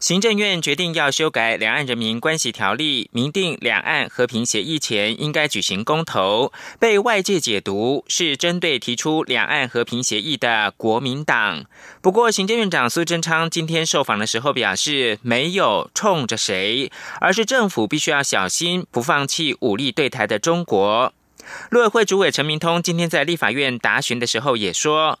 行政院决定要修改《两岸人民关系条例》，明定两岸和平协议前应该举行公投，被外界解读是针对提出两岸和平协议的国民党。不过，行政院长苏贞昌今天受访的时候表示，没有冲着谁，而是政府必须要小心，不放弃武力对台的中国。陆委会主委陈明通今天在立法院答询的时候也说。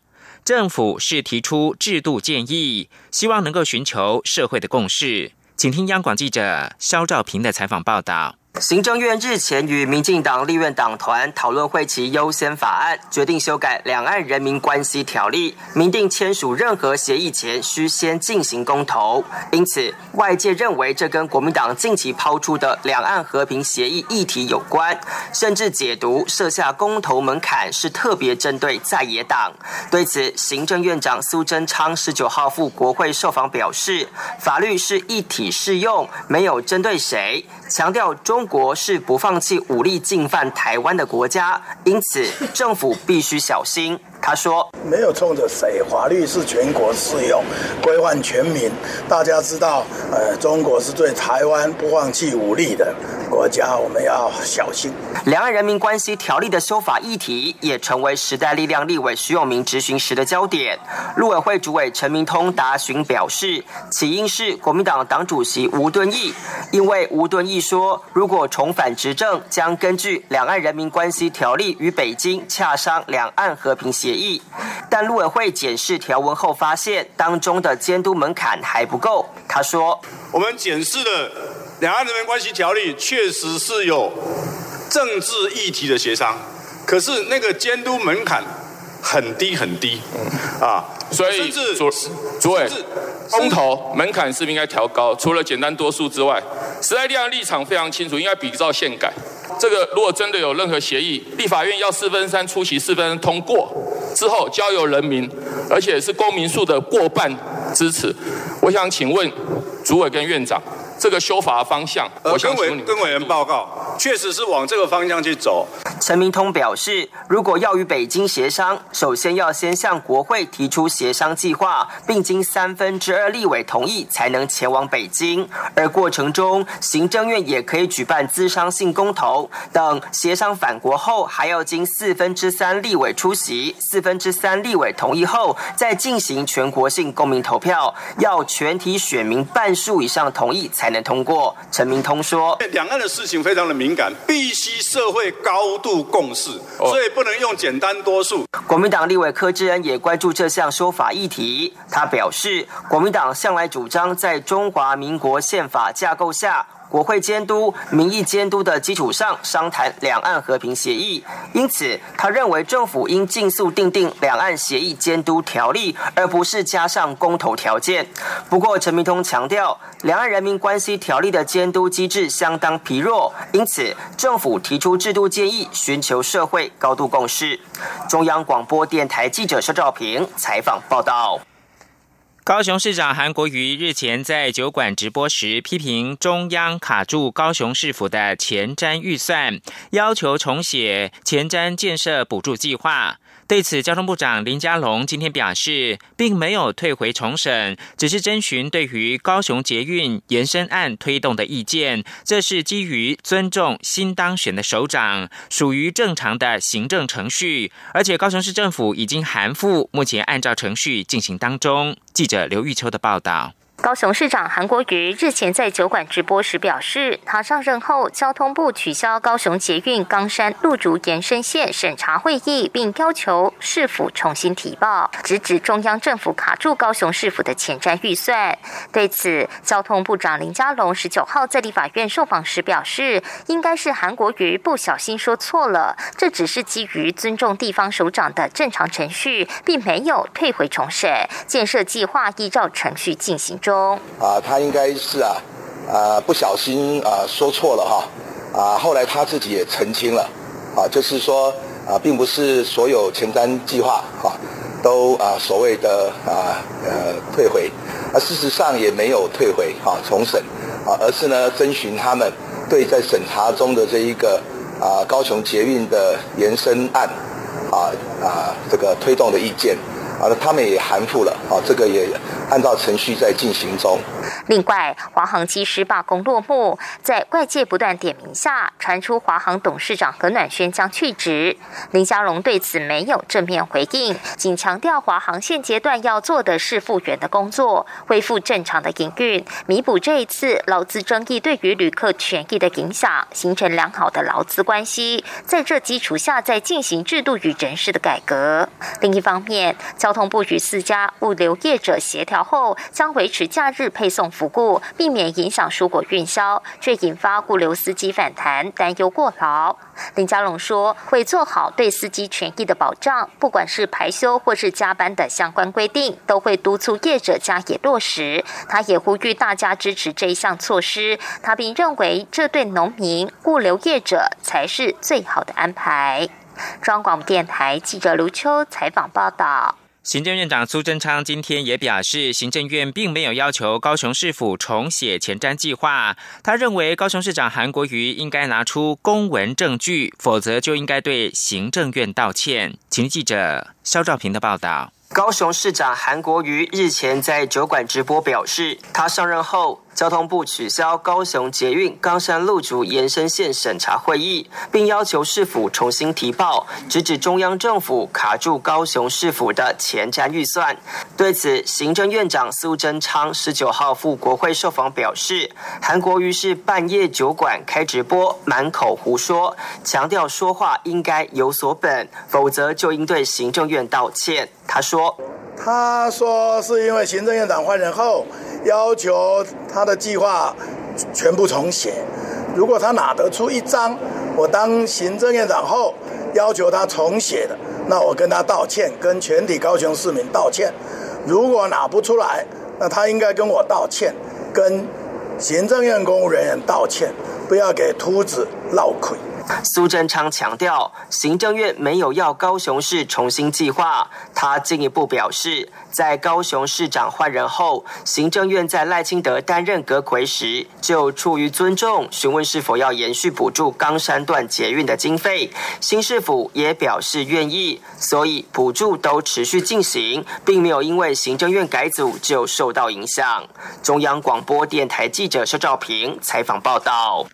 政府是提出制度建议，希望能够寻求社会的共识。请听央广记者肖兆平的采访报道。行政院日前与民进党立院党团讨论会期优先法案，决定修改《两岸人民关系条例》，明定签署任何协议前需先进行公投。因此，外界认为这跟国民党近期抛出的两岸和平协议议题有关，甚至解读设下公投门槛是特别针对在野党。对此，行政院长苏贞昌十九号赴国会受访表示，法律是一体适用，没有针对谁，强调中。中国是不放弃武力进犯台湾的国家，因此政府必须小心。他说：“没有冲着谁，法律是全国适用，规范全民。大家知道，呃，中国是对台湾不放弃武力的国家，我们要小心。”两岸人民关系条例的修法议题也成为时代力量立委徐永明质询时的焦点。陆委会主委陈明通答询表示，起因是国民党党主席吴敦义，因为吴敦义说，如果重返执政，将根据两岸人民关系条例与北京洽商两岸和平协。协议，但陆委会检视条文后发现，当中的监督门槛还不够。他说：“我们检视的两岸人民关系条例确实是有政治议题的协商，可是那个监督门槛很低很低，啊，所以主主委公投门槛是不是应该调高？除了简单多数之外，时代力量立场非常清楚，应该比照宪改。这个如果真的有任何协议，立法院要四分三出席，四分通过。”之后交由人民，而且是公民数的过半支持。我想请问主委跟院长。这个修法的方向，我跟委跟委员报告，确实是往这个方向去走。陈明通表示，如果要与北京协商，首先要先向国会提出协商计划，并经三分之二立委同意，才能前往北京。而过程中，行政院也可以举办资商性公投等协商返国后，还要经四分之三立委出席，四分之三立委同意后，再进行全国性公民投票，要全体选民半数以上同意才。才能通过。陈明通说：“两岸的事情非常的敏感，必须社会高度共识，所以不能用简单多数。”国民党立委柯志恩也关注这项说法议题。他表示，国民党向来主张在中华民国宪法架构下。国会监督、民意监督的基础上商谈两岸和平协议，因此他认为政府应尽速订定两岸协议监督条例，而不是加上公投条件。不过陈明通强调，两岸人民关系条例的监督机制相当疲弱，因此政府提出制度建议，寻求社会高度共识。中央广播电台记者肖照平采访报道。高雄市长韩国瑜日前在酒馆直播时，批评中央卡住高雄市府的前瞻预算，要求重写前瞻建设补助计划。对此，交通部长林佳龙今天表示，并没有退回重审，只是征询对于高雄捷运延伸案推动的意见。这是基于尊重新当选的首长，属于正常的行政程序。而且高雄市政府已经函复，目前按照程序进行当中。记者刘玉秋的报道。高雄市长韩国瑜日前在酒馆直播时表示，他上任后，交通部取消高雄捷运冈山路竹延伸线审查会议，并要求市府重新提报，直指中央政府卡住高雄市府的前瞻预算。对此，交通部长林佳龙十九号在立法院受访时表示，应该是韩国瑜不小心说错了，这只是基于尊重地方首长的正常程序，并没有退回重审，建设计划依照程序进行。中啊，他应该是啊啊不小心啊说错了哈啊，后来他自己也澄清了啊，就是说啊，并不是所有前瞻计划啊都啊所谓的啊呃退回，啊事实上也没有退回啊重审啊，而是呢征询他们对在审查中的这一个啊高雄捷运的延伸案啊啊这个推动的意见。啊，他们也函复了啊，这个也按照程序在进行中。另外，华航机师罢工落幕，在外界不断点名下，传出华航董事长何暖轩将去职。林佳龙对此没有正面回应，仅强调华航现阶段要做的是复原的工作，恢复正常的营运，弥补这一次劳资争议对于旅客权益的影响，形成良好的劳资关系。在这基础下，再进行制度与人事的改革。另一方面，交交通部与四家物流业者协调后，将维持假日配送。服务，避免影响蔬果运销，却引发物流司机反弹，担忧过劳。林佳龙说，会做好对司机权益的保障，不管是排休或是加班的相关规定，都会督促业者加以落实。他也呼吁大家支持这一项措施，他并认为这对农民、物流业者才是最好的安排。中广电台记者卢秋采访报道。行政院长苏贞昌今天也表示，行政院并没有要求高雄市府重写前瞻计划。他认为高雄市长韩国瑜应该拿出公文证据，否则就应该对行政院道歉。请记者肖兆平的报道。高雄市长韩国瑜日前在酒馆直播表示，他上任后。交通部取消高雄捷运冈山路竹延伸线审查会议，并要求市府重新提报，直指中央政府卡住高雄市府的前瞻预算。对此，行政院长苏贞昌十九号赴国会受访表示，韩国瑜是半夜酒馆开直播，满口胡说，强调说话应该有所本，否则就应对行政院道歉。他说：“他说是因为行政院长换人后。”要求他的计划全部重写。如果他拿得出一张我当行政院长后要求他重写的，那我跟他道歉，跟全体高雄市民道歉。如果拿不出来，那他应该跟我道歉，跟行政院公务人员道歉，不要给秃子闹亏。苏贞昌强调，行政院没有要高雄市重新计划。他进一步表示，在高雄市长换人后，行政院在赖清德担任阁魁时，就出于尊重，询问是否要延续补助冈山段捷运的经费。新市府也表示愿意，所以补助都持续进行，并没有因为行政院改组就受到影响。中央广播电台记者肖兆平采访报道。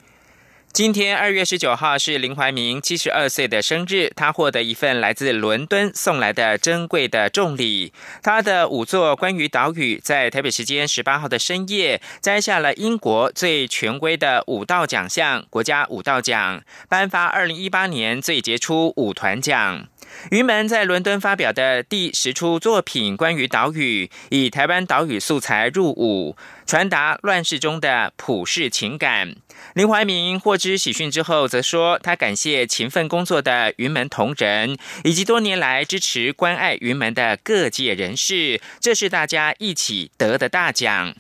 今天二月十九号是林怀民七十二岁的生日，他获得一份来自伦敦送来的珍贵的重礼。他的五座关于岛屿在台北时间十八号的深夜摘下了英国最权威的舞道奖项——国家舞道奖，颁发二零一八年最杰出舞团奖。云门在伦敦发表的第十出作品，关于岛屿，以台湾岛屿素材入伍，传达乱世中的普世情感。林怀民获知喜讯之后，则说他感谢勤奋工作的云门同仁，以及多年来支持关爱云门的各界人士，这是大家一起得的大奖。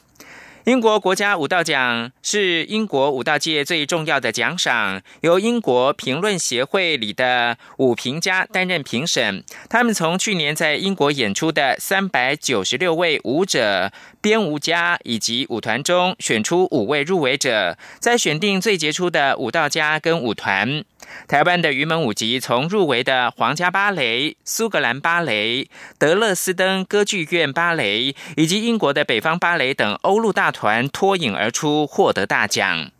英国国家舞蹈奖是英国舞蹈界最重要的奖赏，由英国评论协会里的舞评家担任评审。他们从去年在英国演出的三百九十六位舞者、编舞家以及舞团中选出五位入围者，再选定最杰出的舞蹈家跟舞团。台湾的云门舞集从入围的皇家芭蕾、苏格兰芭蕾、德勒斯登歌剧院芭蕾以及英国的北方芭蕾等欧陆大团脱颖而出，获得大奖。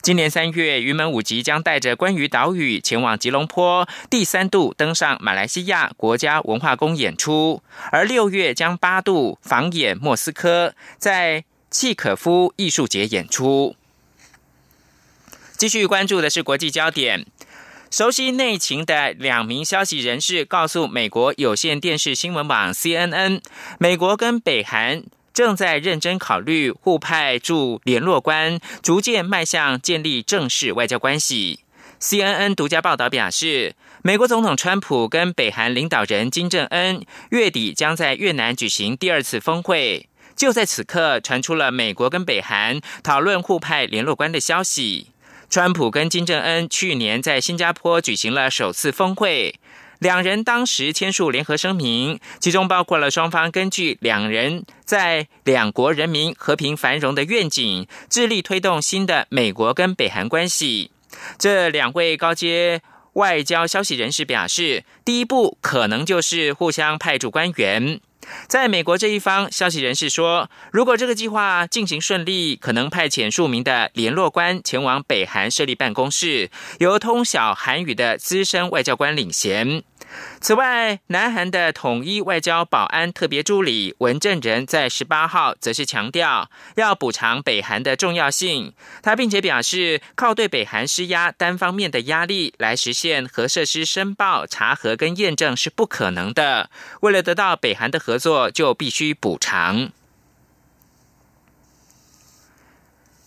今年三月，云门舞集将带着关于岛屿前往吉隆坡，第三度登上马来西亚国家文化宫演出，而六月将八度访演莫斯科，在契可夫艺术节演出。继续关注的是国际焦点。熟悉内情的两名消息人士告诉美国有线电视新闻网 CNN，美国跟北韩正在认真考虑互派驻联络官，逐渐迈向建立正式外交关系。CNN 独家报道表示，美国总统川普跟北韩领导人金正恩月底将在越南举行第二次峰会。就在此刻，传出了美国跟北韩讨论互派联络官的消息。川普跟金正恩去年在新加坡举行了首次峰会，两人当时签署联合声明，其中包括了双方根据两人在两国人民和平繁荣的愿景，致力推动新的美国跟北韩关系。这两位高阶外交消息人士表示，第一步可能就是互相派驻官员。在美国这一方，消息人士说，如果这个计划进行顺利，可能派遣数名的联络官前往北韩设立办公室，由通晓韩语的资深外交官领衔。此外，南韩的统一外交保安特别助理文正仁在十八号则是强调，要补偿北韩的重要性。他并且表示，靠对北韩施压单方面的压力来实现核设施申报、查核跟验证是不可能的。为了得到北韩的合作，就必须补偿。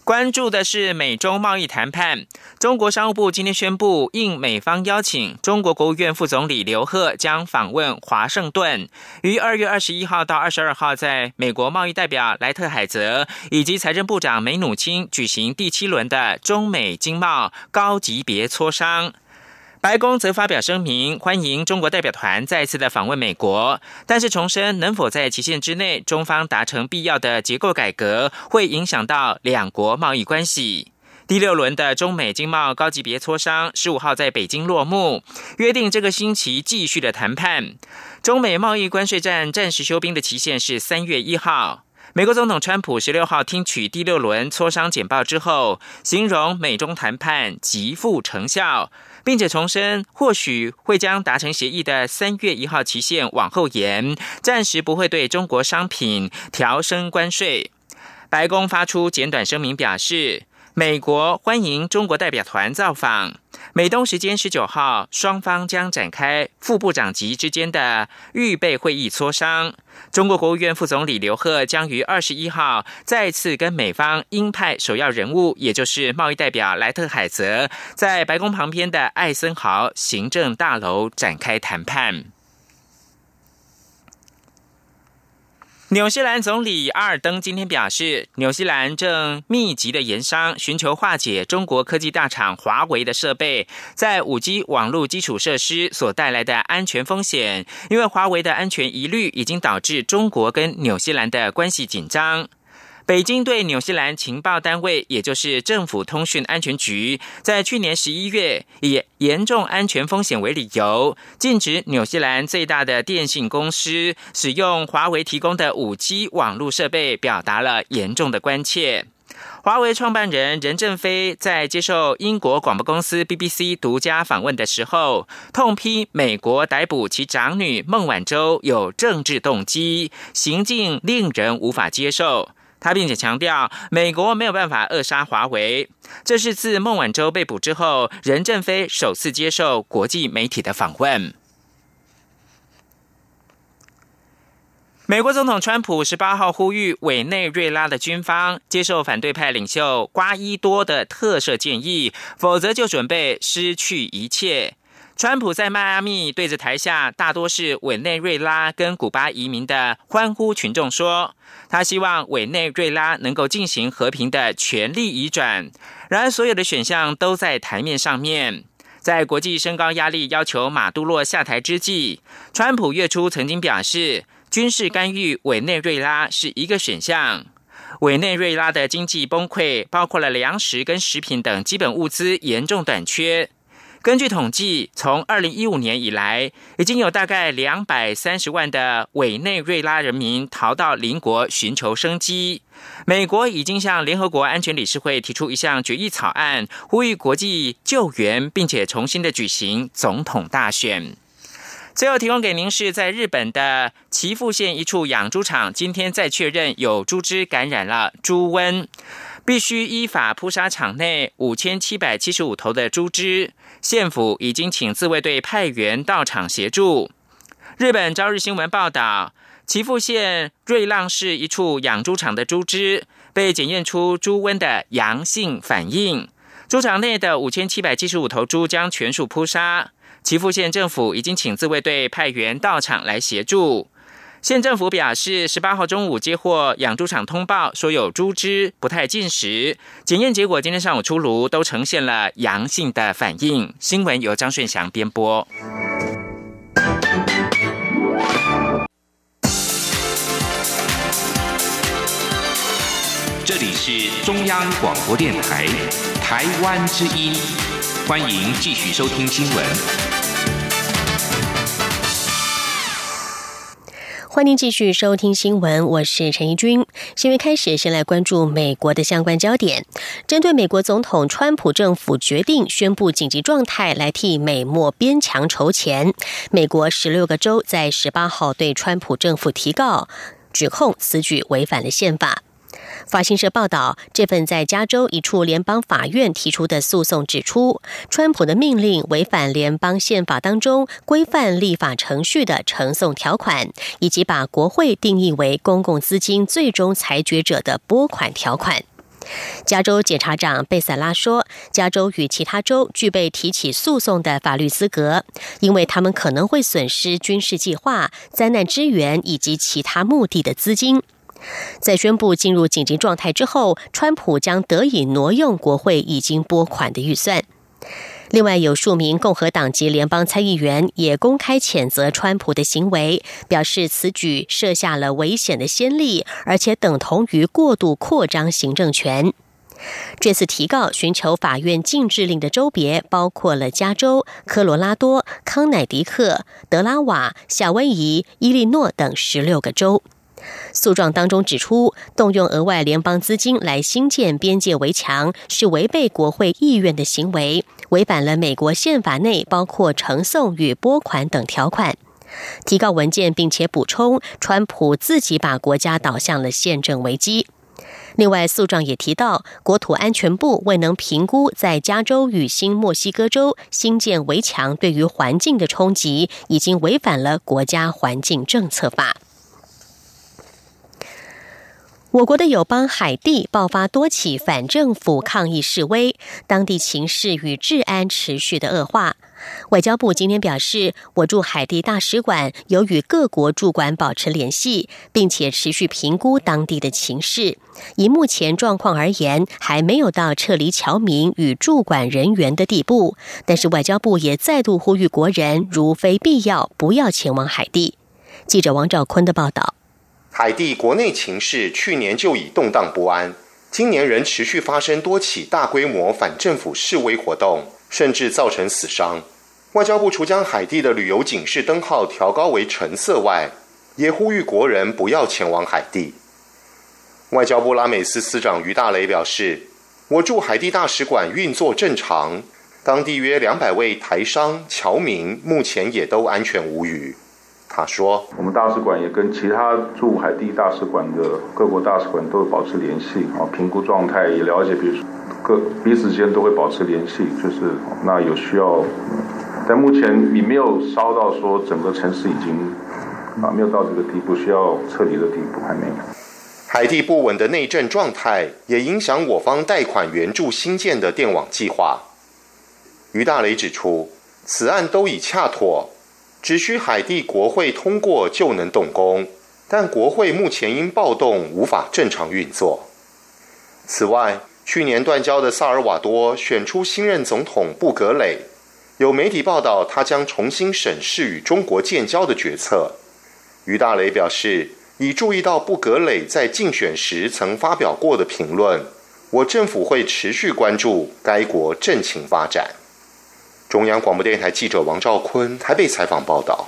关注的是美中贸易谈判。中国商务部今天宣布，应美方邀请，中国国务院副总理刘鹤将访问华盛顿，于二月二十一号到二十二号，在美国贸易代表莱特海泽以及财政部长梅努钦举行第七轮的中美经贸高级别磋商。白宫则发表声明，欢迎中国代表团再次的访问美国，但是重申能否在期限之内中方达成必要的结构改革，会影响到两国贸易关系。第六轮的中美经贸高级别磋商十五号在北京落幕，约定这个星期继续的谈判。中美贸易关税战暂时休兵的期限是三月一号。美国总统川普十六号听取第六轮磋商简报之后，形容美中谈判极富成效。并且重申，或许会将达成协议的三月一号期限往后延，暂时不会对中国商品调升关税。白宫发出简短声明表示。美国欢迎中国代表团造访。美东时间十九号，双方将展开副部长级之间的预备会议磋商。中国国务院副总理刘鹤将于二十一号再次跟美方鹰派首要人物，也就是贸易代表莱特海泽，在白宫旁边的艾森豪行政大楼展开谈判。纽西兰总理阿尔登今天表示，纽西兰正密集的研商，寻求化解中国科技大厂华为的设备在五 G 网络基础设施所带来的安全风险。因为华为的安全疑虑，已经导致中国跟纽西兰的关系紧张。北京对纽西兰情报单位，也就是政府通讯安全局，在去年十一月以严重安全风险为理由，禁止纽西兰最大的电信公司使用华为提供的五 G 网络设备，表达了严重的关切。华为创办人任正非在接受英国广播公司 BBC 独家访问的时候，痛批美国逮捕其长女孟晚舟有政治动机，行径令人无法接受。他并且强调，美国没有办法扼杀华为。这是自孟晚舟被捕之后，任正非首次接受国际媒体的访问。美国总统川普十八号呼吁委内瑞拉的军方接受反对派领袖瓜伊多的特赦建议，否则就准备失去一切。川普在迈阿密对着台下大多是委内瑞拉跟古巴移民的欢呼群众说：“他希望委内瑞拉能够进行和平的权力移转。”然而，所有的选项都在台面上面。在国际升高压力要求马杜洛下台之际，川普月初曾经表示，军事干预委内瑞拉是一个选项。委内瑞拉的经济崩溃，包括了粮食跟食品等基本物资严重短缺。根据统计，从二零一五年以来，已经有大概两百三十万的委内瑞拉人民逃到邻国寻求生机。美国已经向联合国安全理事会提出一项决议草案，呼吁国际救援，并且重新的举行总统大选。最后提供给您是在日本的岐阜县一处养猪场，今天再确认有猪只感染了猪瘟。必须依法扑杀场内五千七百七十五头的猪只，县府已经请自卫队派员到场协助。日本朝日新闻报道，岐阜县瑞浪市一处养猪场的猪只被检验出猪瘟的阳性反应，猪场内的五千七百七十五头猪将全数扑杀。岐阜县政府已经请自卫队派员到场来协助。县政府表示，十八号中午接获养猪场通报，说有猪只不太进食，检验结果今天上午出炉，都呈现了阳性的反应。新闻由张顺祥编播。这里是中央广播电台，台湾之音，欢迎继续收听新闻。欢迎继续收听新闻，我是陈怡君。新闻开始，先来关注美国的相关焦点。针对美国总统川普政府决定宣布紧急状态来替美墨边墙筹钱，美国十六个州在十八号对川普政府提告，指控此举违反了宪法。法新社报道，这份在加州一处联邦法院提出的诉讼指出，川普的命令违反联邦宪法当中规范立法程序的呈送条款，以及把国会定义为公共资金最终裁决者的拨款条款。加州检察长贝塞拉说，加州与其他州具备提起诉讼的法律资格，因为他们可能会损失军事计划、灾难支援以及其他目的的资金。在宣布进入紧急状态之后，川普将得以挪用国会已经拨款的预算。另外，有数名共和党籍联邦参议员也公开谴责川普的行为，表示此举设下了危险的先例，而且等同于过度扩张行政权。这次提告寻求法院禁制令的州别包括了加州、科罗拉多、康乃狄克、德拉瓦、夏威夷、伊利诺等十六个州。诉状当中指出，动用额外联邦资金来兴建边界围墙是违背国会意愿的行为，违反了美国宪法内包括呈送与拨款等条款。提告文件并且补充，川普自己把国家导向了宪政危机。另外，诉状也提到，国土安全部未能评估在加州与新墨西哥州新建围墙对于环境的冲击，已经违反了国家环境政策法。我国的友邦海地爆发多起反政府抗议示威，当地情势与治安持续的恶化。外交部今天表示，我驻海地大使馆有与各国驻馆保持联系，并且持续评估当地的情势。以目前状况而言，还没有到撤离侨民与驻馆人员的地步。但是外交部也再度呼吁国人，如非必要，不要前往海地。记者王兆坤的报道。海地国内情势去年就已动荡不安，今年仍持续发生多起大规模反政府示威活动，甚至造成死伤。外交部除将海地的旅游警示灯号调高为橙色外，也呼吁国人不要前往海地。外交部拉美司司长于大雷表示：“我驻海地大使馆运作正常，当地约两百位台商侨民目前也都安全无虞。”他说：“我们大使馆也跟其他驻海地大使馆的各国大使馆都保持联系啊，评估状态，也了解，比如说各彼此间都会保持联系。就是那有需要，但目前你没有烧到说整个城市已经啊没有到这个地步需要撤离的地步，还没有。海地不稳的内政状态也影响我方贷款援助新建的电网计划。”于大雷指出，此案都已洽妥。只需海地国会通过就能动工，但国会目前因暴动无法正常运作。此外，去年断交的萨尔瓦多选出新任总统布格雷，有媒体报道他将重新审视与中国建交的决策。于大雷表示，已注意到布格雷在竞选时曾发表过的评论，我政府会持续关注该国政情发展。中央广播电台记者王兆坤台北采访报道：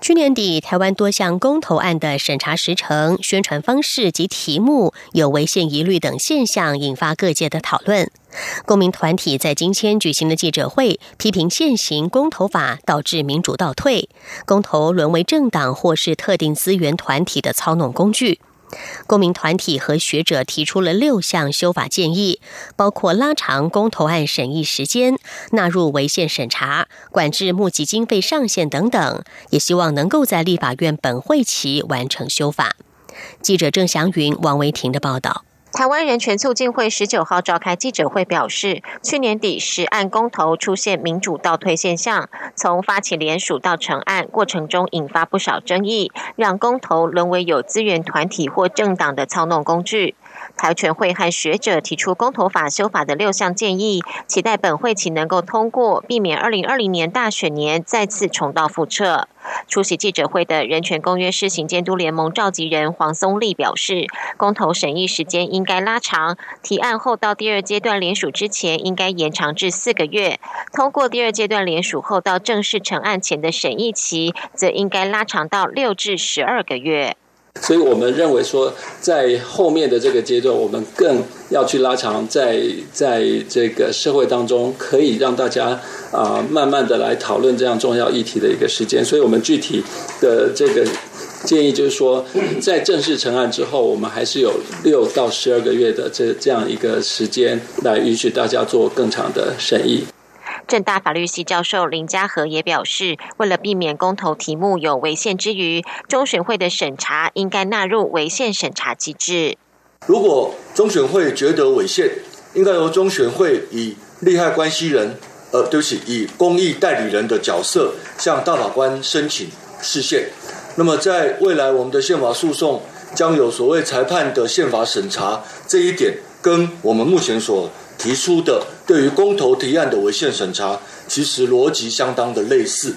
去年底，台湾多项公投案的审查时程、宣传方式及题目有违宪疑虑等现象，引发各界的讨论。公民团体在今天举行的记者会，批评现行公投法导致民主倒退，公投沦为政党或是特定资源团体的操弄工具。公民团体和学者提出了六项修法建议，包括拉长公投案审议时间、纳入违宪审查、管制募集经费上限等等，也希望能够在立法院本会期完成修法。记者郑祥云、王维婷的报道。台湾人权促进会十九号召开记者会，表示，去年底十案公投出现民主倒退现象，从发起联署到成案过程中引发不少争议，让公投沦为有资源团体或政党的操弄工具。台全会和学者提出公投法修法的六项建议，期待本会期能够通过，避免二零二零年大选年再次重蹈覆辙。出席记者会的人权公约施行监督联盟召集人黄松立表示，公投审议时间应该拉长，提案后到第二阶段联署之前应该延长至四个月，通过第二阶段联署后到正式成案前的审议期，则应该拉长到六至十二个月。所以我们认为说，在后面的这个阶段，我们更要去拉长，在在这个社会当中，可以让大家啊，慢慢的来讨论这样重要议题的一个时间。所以我们具体的这个建议就是说，在正式成案之后，我们还是有六到十二个月的这这样一个时间，来允许大家做更长的审议。正大法律系教授林家和也表示，为了避免公投题目有违宪之余，中选会的审查应该纳入违宪审查机制。如果中选会觉得违宪，应该由中选会以利害关系人，呃，对不起，以公益代理人的角色向大法官申请释宪。那么，在未来我们的宪法诉讼将有所谓裁判的宪法审查这一点，跟我们目前所提出的对于公投提案的违宪审查，其实逻辑相当的类似。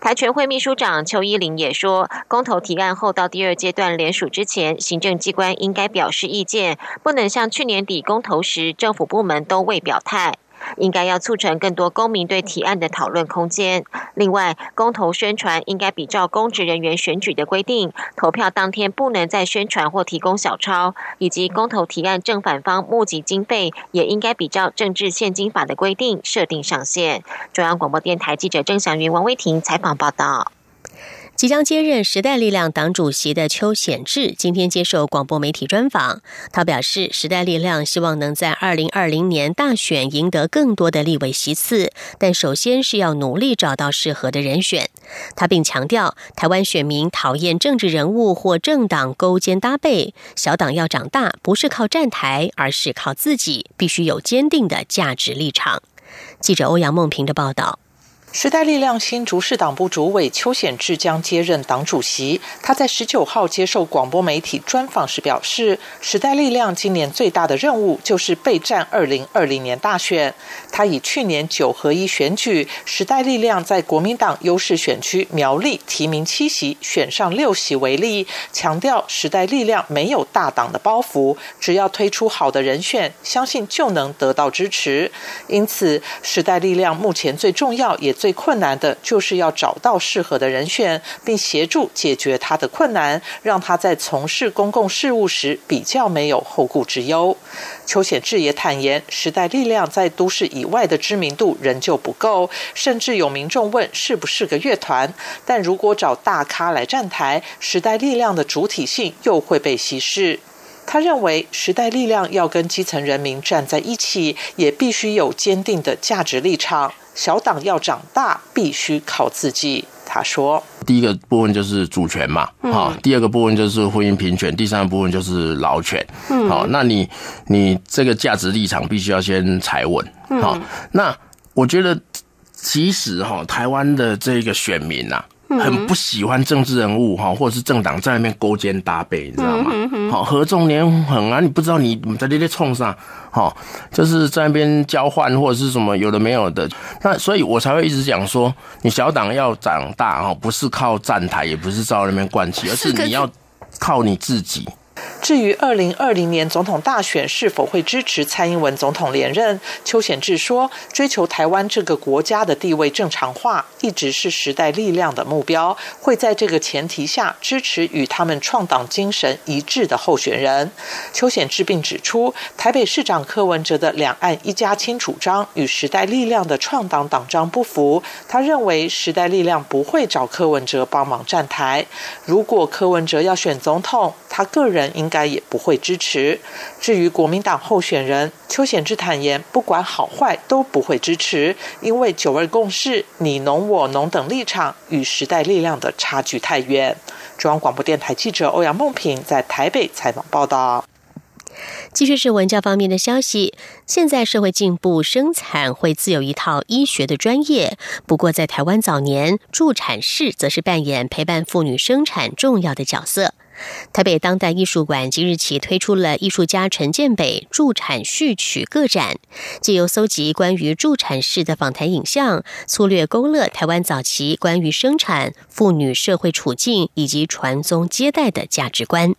台全会秘书长邱依林也说，公投提案后到第二阶段联署之前，行政机关应该表示意见，不能像去年底公投时，政府部门都未表态。应该要促成更多公民对提案的讨论空间。另外，公投宣传应该比照公职人员选举的规定，投票当天不能再宣传或提供小抄，以及公投提案正反方募集经费也应该比照政治现金法的规定设定上限。中央广播电台记者郑祥云、王威婷采访报道。即将接任时代力量党主席的邱显智今天接受广播媒体专访，他表示，时代力量希望能在二零二零年大选赢得更多的立委席次，但首先是要努力找到适合的人选。他并强调，台湾选民讨厌政治人物或政党勾肩搭背，小党要长大不是靠站台，而是靠自己，必须有坚定的价值立场。记者欧阳梦平的报道。时代力量新竹市党部主委邱显智将接任党主席。他在十九号接受广播媒体专访时表示，时代力量今年最大的任务就是备战二零二零年大选。他以去年九合一选举，时代力量在国民党优势选区苗栗提名七席，选上六席为例，强调时代力量没有大党的包袱，只要推出好的人选，相信就能得到支持。因此，时代力量目前最重要也。最困难的就是要找到适合的人选，并协助解决他的困难，让他在从事公共事务时比较没有后顾之忧。邱显志也坦言，时代力量在都市以外的知名度仍旧不够，甚至有民众问是不是个乐团。但如果找大咖来站台，时代力量的主体性又会被稀释。他认为，时代力量要跟基层人民站在一起，也必须有坚定的价值立场。小党要长大，必须靠自己。他说：“第一个部分就是主权嘛，好；第二个部分就是婚姻平权；第三个部分就是劳权。好，那你你这个价值立场必须要先踩稳。好，那我觉得，其实哈，台湾的这个选民呐。”很不喜欢政治人物哈，或者是政党在那边勾肩搭背，你知道吗？好，合纵连横啊，你不知道你在那边冲上，好，就是在那边交换或者是什么有的没有的。那所以我才会一直讲说，你小党要长大哈，不是靠站台，也不是照那边灌气，而是你要靠你自己。至于二零二零年总统大选是否会支持蔡英文总统连任，邱显智说：“追求台湾这个国家的地位正常化，一直是时代力量的目标。会在这个前提下支持与他们创党精神一致的候选人。”邱显智并指出，台北市长柯文哲的两岸一家亲主张与时代力量的创党党章不符。他认为时代力量不会找柯文哲帮忙站台。如果柯文哲要选总统，他个人应。该也不会支持。至于国民党候选人邱显志坦言，不管好坏都不会支持，因为九二共识、你侬我侬等立场与时代力量的差距太远。中央广播电台记者欧阳梦平在台北采访报道。继续是文教方面的消息。现在社会进步，生产会自有一套医学的专业。不过，在台湾早年，助产士则是扮演陪伴妇女生产重要的角色。台北当代艺术馆即日起推出了艺术家陈建北助产序曲个展，借由搜集关于助产士的访谈影像，粗略勾勒台湾早期关于生产、妇女社会处境以及传宗接代的价值观。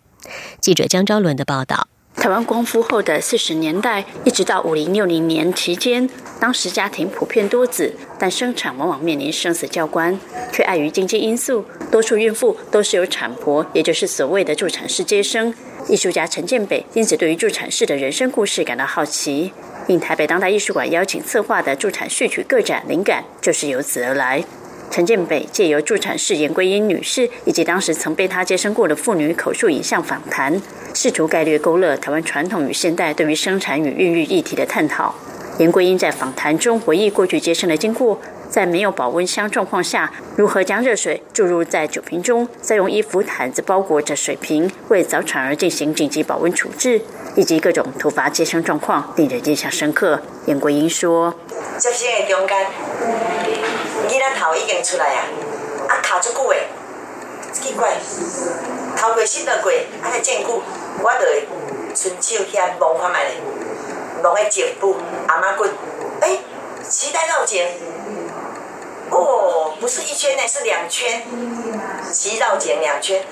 记者江昭伦的报道。台湾光复后的四十年代，一直到五零六零年期间，当时家庭普遍多子，但生产往往面临生死交关，却碍于经济因素，多数孕妇都是由产婆，也就是所谓的助产士接生。艺术家陈建北因此对于助产士的人生故事感到好奇，应台北当代艺术馆邀请策划的助产序曲个展灵感就是由此而来。陈建北借由助产士严桂英女士以及当时曾被她接生过的妇女口述影像访谈，试图概略勾勒台湾传统与现代对于生产与孕育议题的探讨。严桂英在访谈中回忆过去接生的经过，在没有保温箱状况下，如何将热水注入在酒瓶中，再用衣服毯子包裹着水瓶，为早产儿进行紧急保温处置，以及各种突发接生状况，令人印象深刻。严桂英说：“接生的中间。”囡仔头已经出来啊，啊卡足久诶，奇怪，头过心都过，啊个正久，我就会伸手遐摸看卖咧，摸个颈部、阿妈骨，哎，脐带绕颈，哦，不是一圈呢，是两圈，脐绕颈两圈。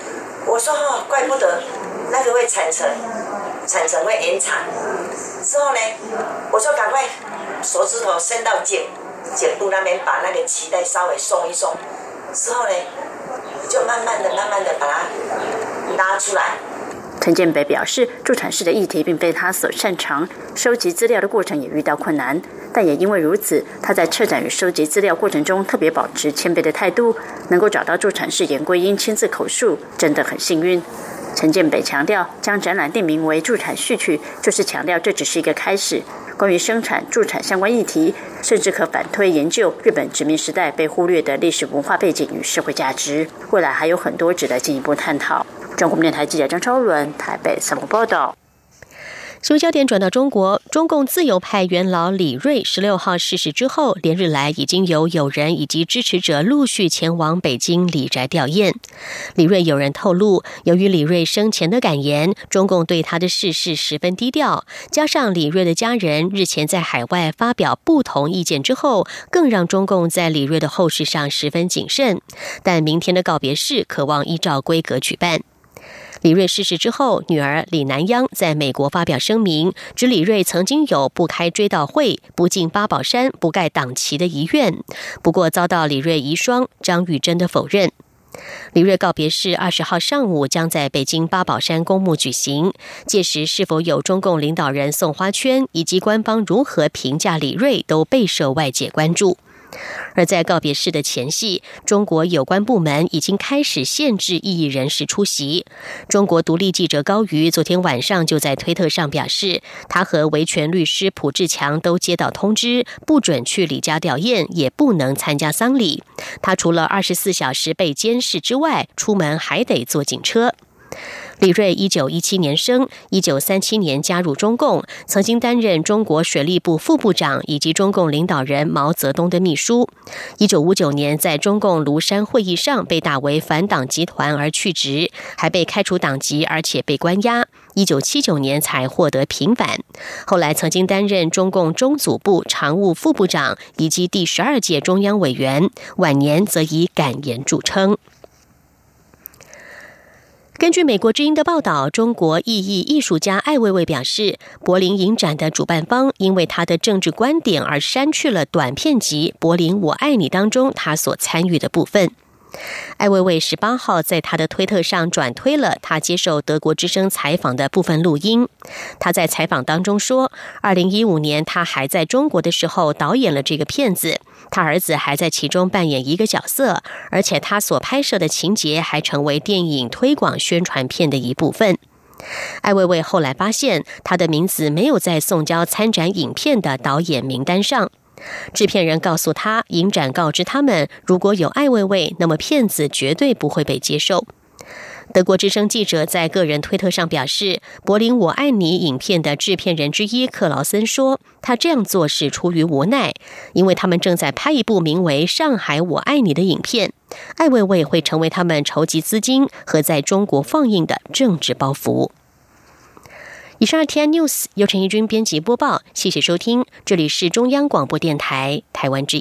我说哈，怪不得那个会产程，产程会延长。之后呢，我说赶快手指头伸到颈。颈部那边把那个脐带稍微松一松，之后呢，就慢慢的、慢慢的把它拉出来。陈建北表示，助产士的议题并非他所擅长，收集资料的过程也遇到困难，但也因为如此，他在策展与收集资料过程中特别保持谦卑的态度，能够找到助产士严桂英亲自口述，真的很幸运。陈建北强调，将展览定名为“助产序曲”，就是强调这只是一个开始。关于生产、助产相关议题，甚至可反推研究日本殖民时代被忽略的历史文化背景与社会价值，未来还有很多值得进一步探讨。中国电台记者张超伦台北采访报道。新闻焦点转到中国，中共自由派元老李瑞十六号逝世之后，连日来已经有友人以及支持者陆续前往北京李宅吊唁。李瑞有人透露，由于李瑞生前的感言，中共对他的逝世十分低调，加上李瑞的家人日前在海外发表不同意见之后，更让中共在李瑞的后事上十分谨慎。但明天的告别式渴望依照规格举办。李瑞逝世之后，女儿李南央在美国发表声明，指李瑞曾经有不开追悼会、不进八宝山、不盖党旗的遗愿，不过遭到李瑞遗孀张玉珍的否认。李瑞告别式二十号上午将在北京八宝山公墓举行，届时是否有中共领导人送花圈，以及官方如何评价李瑞，都备受外界关注。而在告别式的前夕，中国有关部门已经开始限制异议人士出席。中国独立记者高瑜昨天晚上就在推特上表示，他和维权律师蒲志强都接到通知，不准去李家吊唁，也不能参加丧礼。他除了二十四小时被监视之外，出门还得坐警车。李瑞一九一七年生，一九三七年加入中共，曾经担任中国水利部副部长以及中共领导人毛泽东的秘书。一九五九年在中共庐山会议上被打为反党集团而去职，还被开除党籍，而且被关押。一九七九年才获得平反。后来曾经担任中共中组部常务副部长以及第十二届中央委员，晚年则以感言著称。根据美国之音的报道，中国异议艺术家艾未未表示，柏林影展的主办方因为他的政治观点而删去了短片集《柏林我爱你》当中他所参与的部分。艾薇薇十八号在他的推特上转推了他接受德国之声采访的部分录音。他在采访当中说，二零一五年他还在中国的时候导演了这个片子，他儿子还在其中扮演一个角色，而且他所拍摄的情节还成为电影推广宣传片的一部分。艾薇薇后来发现，他的名字没有在送交参展影片的导演名单上。制片人告诉他，影展告知他们，如果有艾薇薇，那么片子绝对不会被接受。德国之声记者在个人推特上表示，柏林我爱你影片的制片人之一克劳森说，他这样做是出于无奈，因为他们正在拍一部名为《上海我爱你》的影片，艾薇薇会成为他们筹集资金和在中国放映的政治包袱。以上是 T N News 由陈一军编辑播报，谢谢收听，这里是中央广播电台台湾之。